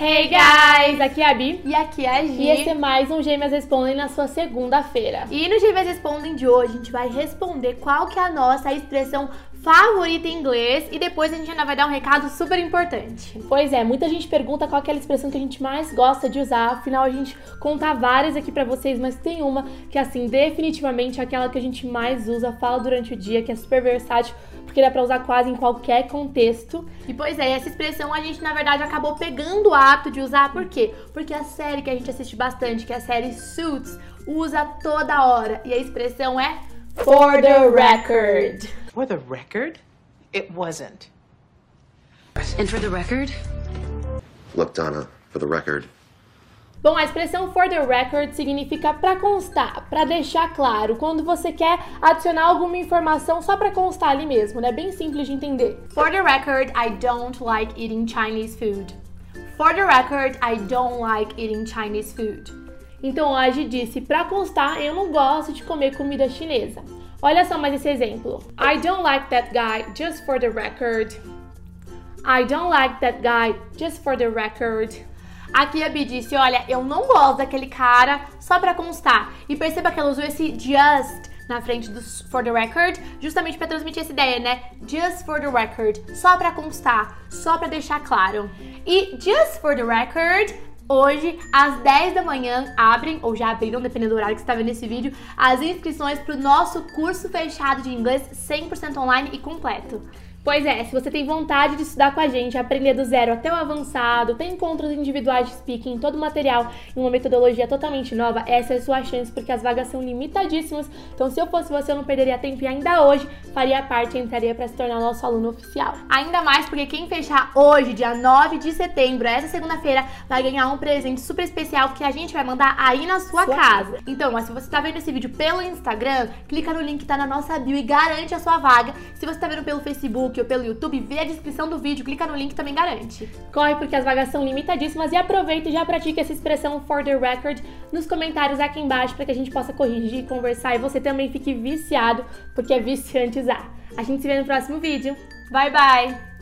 Hey guys, aqui é a Bi. E aqui é a Gi. E esse é mais um Gêmeas Respondem na sua segunda-feira. E no Gêmeas Respondem de hoje, a gente vai responder qual que é a nossa expressão favorita em inglês e depois a gente ainda vai dar um recado super importante. Pois é, muita gente pergunta qual é a expressão que a gente mais gosta de usar, afinal a gente conta várias aqui para vocês, mas tem uma que assim, definitivamente é aquela que a gente mais usa, fala durante o dia, que é super versátil, porque dá pra usar quase em qualquer contexto. E pois é, essa expressão a gente na verdade acabou pegando o hábito de usar, por quê? Porque a série que a gente assiste bastante, que é a série Suits, usa toda hora e a expressão é for the record. For the record, it wasn't. And for the record, Look, Donna, for the record, Bom, a expressão for the record significa para constar, para deixar claro, quando você quer adicionar alguma informação só para constar ali mesmo, né? Bem simples de entender. For the record, I don't like eating Chinese food. For the record, I don't like eating Chinese food. Então hoje disse para constar, eu não gosto de comer comida chinesa. Olha só mais esse exemplo. I don't like that guy, just for the record. I don't like that guy, just for the record. Aqui a Bi disse, olha, eu não gosto daquele cara, só pra constar. E perceba que ela usou esse just na frente do for the record, justamente para transmitir essa ideia, né? Just for the record, só pra constar, só pra deixar claro. E just for the record Hoje, às 10 da manhã, abrem, ou já abriram, dependendo do horário que você está vendo esse vídeo, as inscrições para o nosso curso fechado de inglês 100% online e completo. Pois é, se você tem vontade de estudar com a gente, aprender do zero até o avançado, tem encontros individuais de speaking, todo o material em uma metodologia totalmente nova, essa é a sua chance, porque as vagas são limitadíssimas. Então, se eu fosse você, eu não perderia tempo e ainda hoje faria parte e entraria para se tornar nosso aluno oficial. Ainda mais porque quem fechar hoje, dia 9 de setembro, essa segunda-feira, vai ganhar um presente super especial que a gente vai mandar aí na sua, Sua casa. casa. Então, ó, se você tá vendo esse vídeo pelo Instagram, clica no link que tá na nossa bio e garante a sua vaga. Se você tá vendo pelo Facebook ou pelo YouTube, vê a descrição do vídeo, clica no link e também garante. Corre porque as vagas são limitadíssimas e aproveita e já pratica essa expressão for the record nos comentários aqui embaixo para que a gente possa corrigir, conversar e você também fique viciado, porque é viciante usar. A gente se vê no próximo vídeo. Bye, bye!